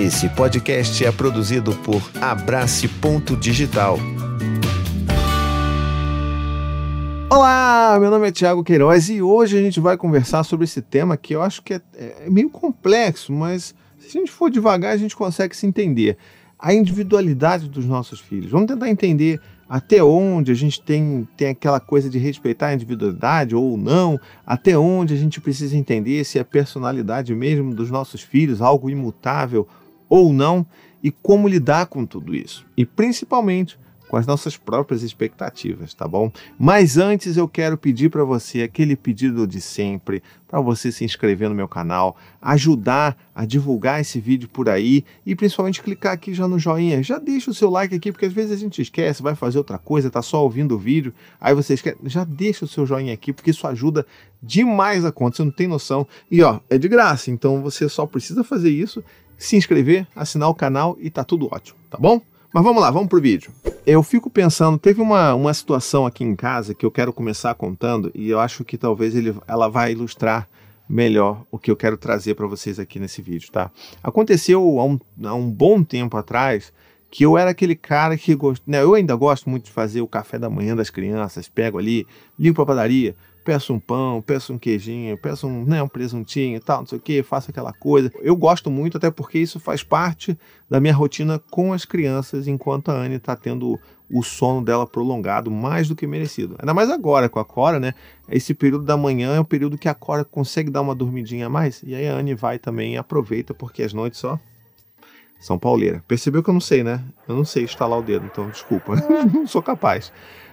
Esse podcast é produzido por Abrace Ponto Digital. Olá, meu nome é Tiago Queiroz e hoje a gente vai conversar sobre esse tema que eu acho que é, é meio complexo, mas se a gente for devagar a gente consegue se entender. A individualidade dos nossos filhos. Vamos tentar entender até onde a gente tem, tem aquela coisa de respeitar a individualidade ou não, até onde a gente precisa entender se a personalidade mesmo dos nossos filhos algo imutável ou não e como lidar com tudo isso. E principalmente com as nossas próprias expectativas, tá bom? Mas antes eu quero pedir para você aquele pedido de sempre, para você se inscrever no meu canal, ajudar a divulgar esse vídeo por aí e principalmente clicar aqui já no joinha. Já deixa o seu like aqui, porque às vezes a gente esquece, vai fazer outra coisa, tá só ouvindo o vídeo, aí você esquece. Já deixa o seu joinha aqui, porque isso ajuda demais a conta, você não tem noção. E ó, é de graça, então você só precisa fazer isso, se inscrever, assinar o canal e tá tudo ótimo, tá bom? Mas vamos lá, vamos pro vídeo. Eu fico pensando, teve uma, uma situação aqui em casa que eu quero começar contando e eu acho que talvez ele, ela vai ilustrar melhor o que eu quero trazer para vocês aqui nesse vídeo, tá? Aconteceu há um, há um bom tempo atrás que eu era aquele cara que gost... né, eu ainda gosto muito de fazer o café da manhã das crianças, pego ali, ligo para padaria, peço um pão, peço um queijinho, peço um, né, um presuntinho e tal, não sei o que, faço aquela coisa. Eu gosto muito, até porque isso faz parte da minha rotina com as crianças, enquanto a Anne está tendo o sono dela prolongado, mais do que merecido. Ainda mais agora com a Cora, né? Esse período da manhã é o período que a Cora consegue dar uma dormidinha a mais, e aí a Anne vai também e aproveita, porque as noites só são pauleira. Percebeu que eu não sei, né? Eu não sei estalar o dedo, então desculpa, não sou capaz.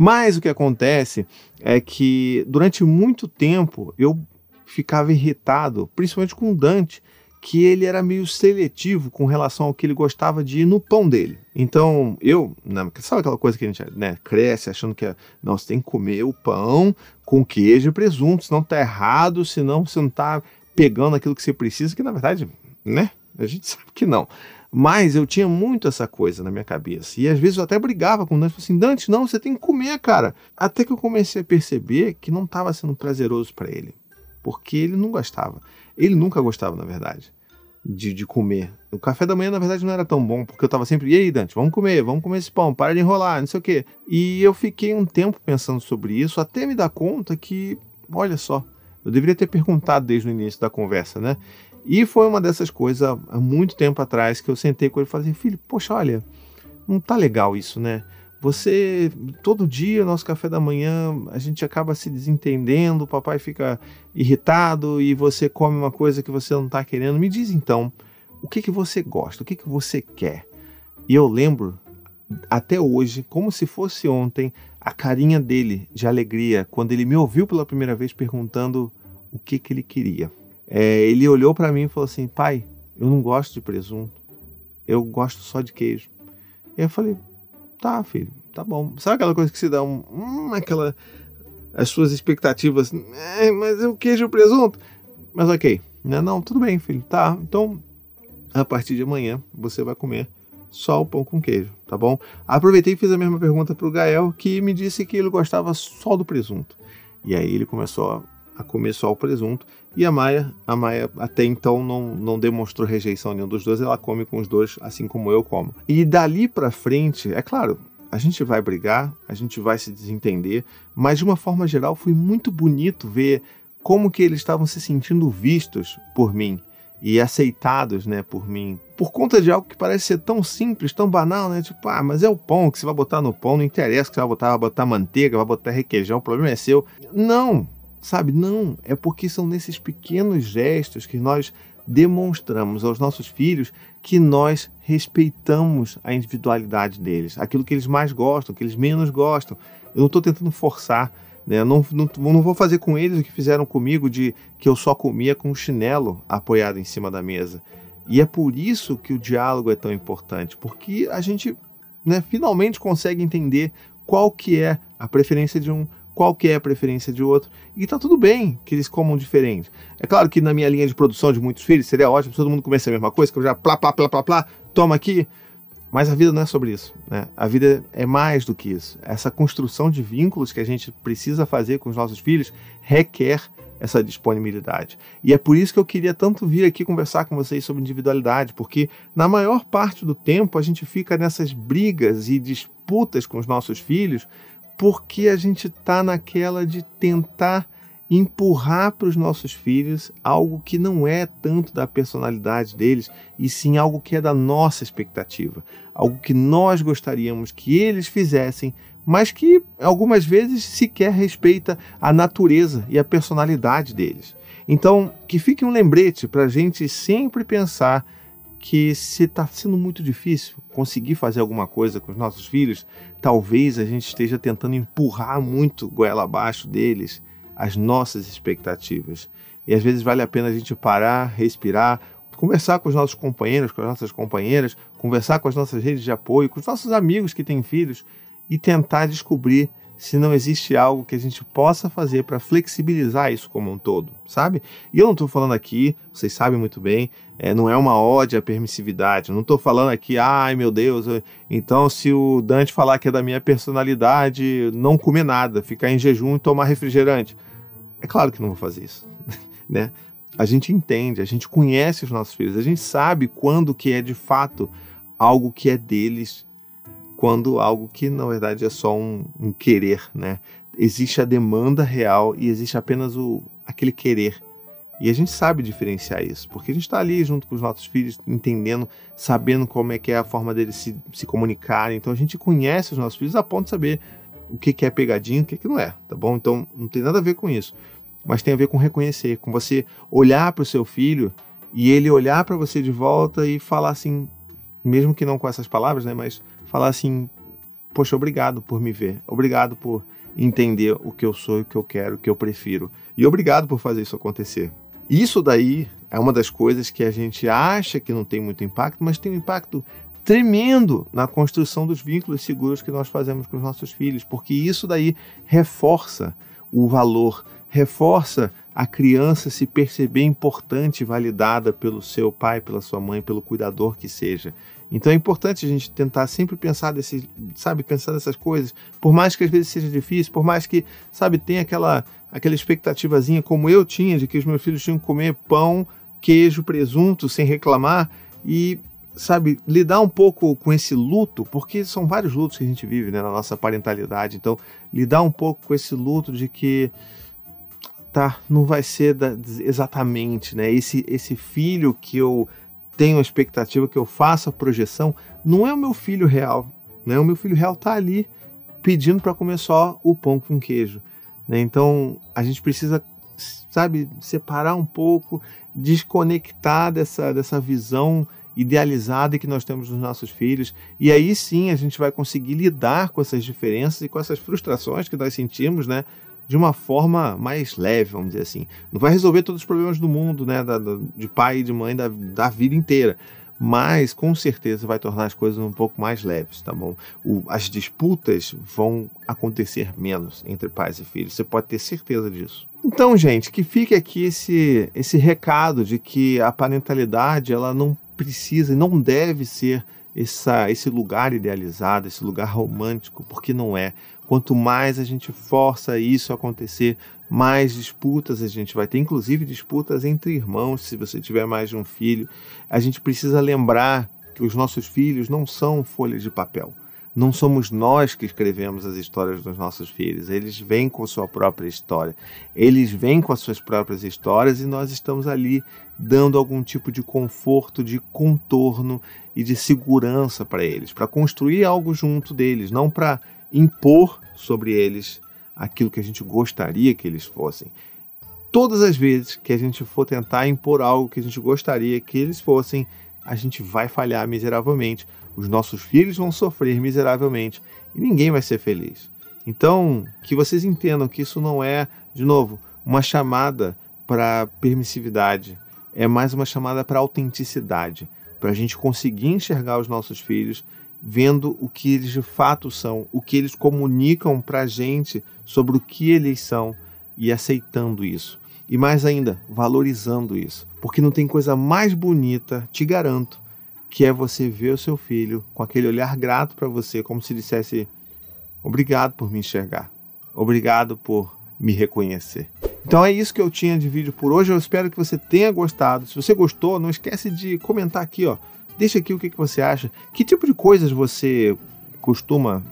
Mas o que acontece é que durante muito tempo eu ficava irritado, principalmente com o Dante, que ele era meio seletivo com relação ao que ele gostava de ir no pão dele. Então, eu, né, sabe aquela coisa que a gente né, cresce achando que é, não, você tem que comer o pão com queijo e presunto, senão tá errado, senão você não tá pegando aquilo que você precisa, que na verdade, né, a gente sabe que não. Mas eu tinha muito essa coisa na minha cabeça. E às vezes eu até brigava com o Dante, assim, Dante, não, você tem que comer, cara. Até que eu comecei a perceber que não estava sendo prazeroso para ele. Porque ele não gostava. Ele nunca gostava, na verdade, de, de comer. O café da manhã, na verdade, não era tão bom, porque eu estava sempre, e aí, Dante, vamos comer, vamos comer esse pão, para de enrolar, não sei o quê. E eu fiquei um tempo pensando sobre isso, até me dar conta que, olha só, eu deveria ter perguntado desde o início da conversa, né? E foi uma dessas coisas há muito tempo atrás que eu sentei com ele e falei assim, filho, poxa, olha, não tá legal isso, né? Você, todo dia, nosso café da manhã, a gente acaba se desentendendo, o papai fica irritado e você come uma coisa que você não está querendo. Me diz então, o que, que você gosta, o que, que você quer? E eu lembro, até hoje, como se fosse ontem, a carinha dele de alegria quando ele me ouviu pela primeira vez perguntando o que, que ele queria. É, ele olhou para mim e falou assim: pai, eu não gosto de presunto, eu gosto só de queijo. E eu falei: tá, filho, tá bom. Sabe aquela coisa que se dá um. Hum, aquela. As suas expectativas, é, mas o queijo e o presunto. Mas ok, né? Não, tudo bem, filho, tá. Então, a partir de amanhã, você vai comer só o pão com queijo, tá bom? Aproveitei e fiz a mesma pergunta para o Gael, que me disse que ele gostava só do presunto. E aí ele começou a comer só o presunto. E a Maia, a Maia até então não, não demonstrou rejeição nenhum dos dois, ela come com os dois, assim como eu como. E dali para frente, é claro, a gente vai brigar, a gente vai se desentender, mas de uma forma geral foi muito bonito ver como que eles estavam se sentindo vistos por mim e aceitados, né, por mim, por conta de algo que parece ser tão simples, tão banal, né? Tipo, ah, mas é o pão que você vai botar no pão, não interessa que você vai botar, vai botar manteiga, vai botar requeijão, o problema é seu. Não, Sabe, não, é porque são nesses pequenos gestos que nós demonstramos aos nossos filhos que nós respeitamos a individualidade deles, aquilo que eles mais gostam, que eles menos gostam. Eu não estou tentando forçar, né? não, não, não vou fazer com eles o que fizeram comigo de que eu só comia com o chinelo apoiado em cima da mesa. E é por isso que o diálogo é tão importante, porque a gente né, finalmente consegue entender qual que é a preferência de um, qual que é a preferência de outro, e tá tudo bem que eles comam diferente. É claro que na minha linha de produção de muitos filhos seria ótimo se todo mundo comesse a mesma coisa, que eu já plá, plá, plá, plá, plá, toma aqui. Mas a vida não é sobre isso, né? A vida é mais do que isso. Essa construção de vínculos que a gente precisa fazer com os nossos filhos requer essa disponibilidade. E é por isso que eu queria tanto vir aqui conversar com vocês sobre individualidade, porque na maior parte do tempo a gente fica nessas brigas e disputas com os nossos filhos, porque a gente está naquela de tentar empurrar para os nossos filhos algo que não é tanto da personalidade deles, e sim algo que é da nossa expectativa, algo que nós gostaríamos que eles fizessem, mas que algumas vezes sequer respeita a natureza e a personalidade deles. Então, que fique um lembrete para a gente sempre pensar que se está sendo muito difícil conseguir fazer alguma coisa com os nossos filhos, talvez a gente esteja tentando empurrar muito goela abaixo deles as nossas expectativas. E às vezes vale a pena a gente parar, respirar, conversar com os nossos companheiros, com as nossas companheiras, conversar com as nossas redes de apoio, com os nossos amigos que têm filhos e tentar descobrir se não existe algo que a gente possa fazer para flexibilizar isso como um todo, sabe? E eu não estou falando aqui, vocês sabem muito bem, é, não é uma ode à permissividade, eu não estou falando aqui, ai meu Deus, então se o Dante falar que é da minha personalidade, não comer nada, ficar em jejum e tomar refrigerante. É claro que não vou fazer isso, né? A gente entende, a gente conhece os nossos filhos, a gente sabe quando que é de fato algo que é deles, quando algo que na verdade é só um, um querer, né? Existe a demanda real e existe apenas o aquele querer. E a gente sabe diferenciar isso, porque a gente está ali junto com os nossos filhos, entendendo, sabendo como é que é a forma deles se, se comunicarem. Então a gente conhece os nossos filhos a ponto de saber o que, que é pegadinha, o que, que não é, tá bom? Então não tem nada a ver com isso, mas tem a ver com reconhecer, com você olhar para o seu filho e ele olhar para você de volta e falar assim, mesmo que não com essas palavras, né? Mas falar assim, poxa, obrigado por me ver, obrigado por entender o que eu sou, o que eu quero, o que eu prefiro e obrigado por fazer isso acontecer. Isso daí é uma das coisas que a gente acha que não tem muito impacto, mas tem um impacto tremendo na construção dos vínculos seguros que nós fazemos com os nossos filhos, porque isso daí reforça o valor, reforça a criança se perceber importante validada pelo seu pai, pela sua mãe, pelo cuidador que seja. Então é importante a gente tentar sempre pensar desse, sabe, pensar nessas coisas, por mais que às vezes seja difícil, por mais que, sabe, tenha aquela aquela expectativazinha como eu tinha de que os meus filhos tinham que comer pão, queijo, presunto sem reclamar e sabe, lidar um pouco com esse luto, porque são vários lutos que a gente vive né, na nossa parentalidade. Então, lidar um pouco com esse luto de que tá, não vai ser da, exatamente, né? Esse esse filho que eu tenho a expectativa que eu faça a projeção, não é o meu filho real, né? O meu filho real tá ali pedindo para comer só o pão com queijo, né? Então, a gente precisa sabe, separar um pouco, desconectar dessa dessa visão idealizada que nós temos nos nossos filhos, e aí sim a gente vai conseguir lidar com essas diferenças e com essas frustrações que nós sentimos, né? De uma forma mais leve, vamos dizer assim. Não vai resolver todos os problemas do mundo, né? Da, da, de pai e de mãe da, da vida inteira mas com certeza vai tornar as coisas um pouco mais leves, tá bom? O, as disputas vão acontecer menos entre pais e filhos, você pode ter certeza disso. Então, gente, que fique aqui esse, esse recado de que a parentalidade ela não precisa e não deve ser essa, esse lugar idealizado, esse lugar romântico, porque não é. Quanto mais a gente força isso a acontecer, mais disputas a gente vai ter, inclusive disputas entre irmãos, se você tiver mais de um filho. A gente precisa lembrar que os nossos filhos não são folhas de papel. Não somos nós que escrevemos as histórias dos nossos filhos, eles vêm com sua própria história. Eles vêm com as suas próprias histórias e nós estamos ali dando algum tipo de conforto, de contorno e de segurança para eles, para construir algo junto deles, não para impor sobre eles aquilo que a gente gostaria que eles fossem. Todas as vezes que a gente for tentar impor algo que a gente gostaria que eles fossem, a gente vai falhar miseravelmente, os nossos filhos vão sofrer miseravelmente e ninguém vai ser feliz. Então, que vocês entendam que isso não é, de novo, uma chamada para permissividade, é mais uma chamada para autenticidade, para a gente conseguir enxergar os nossos filhos vendo o que eles de fato são, o que eles comunicam para a gente sobre o que eles são e aceitando isso. E mais ainda, valorizando isso. Porque não tem coisa mais bonita, te garanto, que é você ver o seu filho com aquele olhar grato para você, como se dissesse: Obrigado por me enxergar, obrigado por me reconhecer. Então é isso que eu tinha de vídeo por hoje. Eu espero que você tenha gostado. Se você gostou, não esquece de comentar aqui, ó. Deixa aqui o que, que você acha. Que tipo de coisas você costuma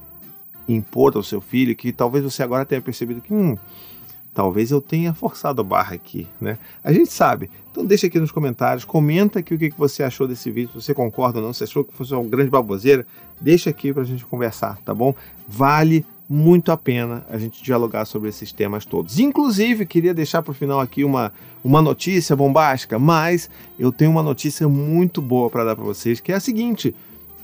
impor ao seu filho que talvez você agora tenha percebido que hum, talvez eu tenha forçado a barra aqui, né? A gente sabe. Então deixa aqui nos comentários, comenta aqui o que, você achou desse vídeo, se você concorda ou não, se achou que fosse uma grande baboseira, deixa aqui pra gente conversar, tá bom? Vale muito a pena a gente dialogar sobre esses temas todos. Inclusive, queria deixar para o final aqui uma, uma notícia bombástica, mas eu tenho uma notícia muito boa para dar para vocês, que é a seguinte: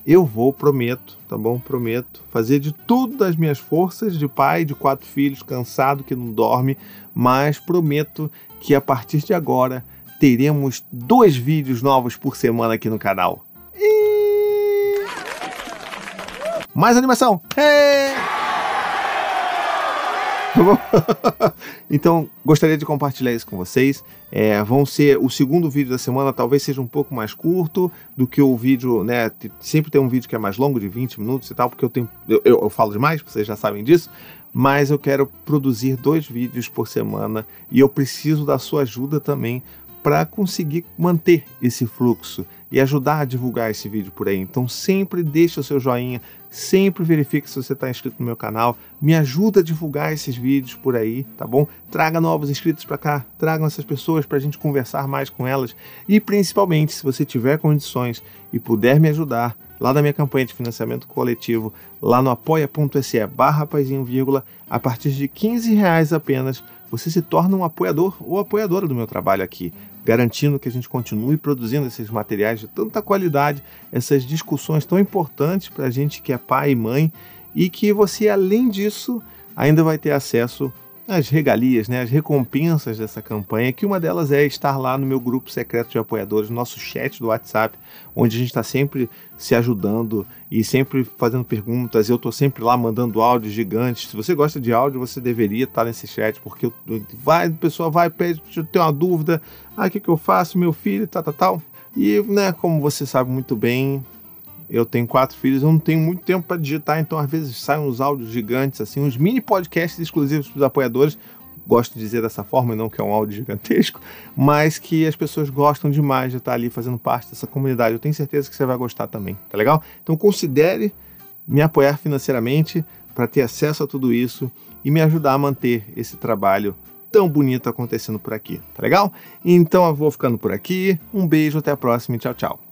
eu vou, prometo, tá bom? Prometo fazer de tudo das minhas forças de pai de quatro filhos, cansado que não dorme, mas prometo que a partir de agora teremos dois vídeos novos por semana aqui no canal. E... Mais animação! Hey! Então, gostaria de compartilhar isso com vocês. É, vão ser o segundo vídeo da semana, talvez seja um pouco mais curto do que o vídeo, né? Sempre tem um vídeo que é mais longo, de 20 minutos e tal, porque eu tenho. Eu, eu, eu falo demais, vocês já sabem disso. Mas eu quero produzir dois vídeos por semana e eu preciso da sua ajuda também para conseguir manter esse fluxo e ajudar a divulgar esse vídeo por aí. Então sempre deixa o seu joinha, sempre verifique se você está inscrito no meu canal, me ajuda a divulgar esses vídeos por aí, tá bom? Traga novos inscritos para cá, tragam essas pessoas para a gente conversar mais com elas e principalmente se você tiver condições e puder me ajudar lá na minha campanha de financiamento coletivo, lá no apoia.se barra vírgula, a partir de 15 reais apenas, você se torna um apoiador ou apoiadora do meu trabalho aqui garantindo que a gente continue produzindo esses materiais de tanta qualidade, essas discussões tão importantes para a gente que é pai e mãe, e que você, além disso, ainda vai ter acesso as regalias, né, as recompensas dessa campanha, que uma delas é estar lá no meu grupo secreto de apoiadores, nosso chat do WhatsApp, onde a gente está sempre se ajudando e sempre fazendo perguntas. Eu estou sempre lá mandando áudios gigantes. Se você gosta de áudio, você deveria estar nesse chat, porque vai, a pessoa vai, pede, eu tenho uma dúvida, ah, o que, que eu faço, meu filho, tal, tal, tal. E, né, como você sabe muito bem, eu tenho quatro filhos, eu não tenho muito tempo para digitar, então às vezes saem uns áudios gigantes, assim, uns mini podcasts exclusivos para os apoiadores. Gosto de dizer dessa forma, não que é um áudio gigantesco, mas que as pessoas gostam demais de estar ali fazendo parte dessa comunidade. Eu tenho certeza que você vai gostar também, tá legal? Então considere me apoiar financeiramente para ter acesso a tudo isso e me ajudar a manter esse trabalho tão bonito acontecendo por aqui, tá legal? Então eu vou ficando por aqui. Um beijo, até a próxima e tchau, tchau.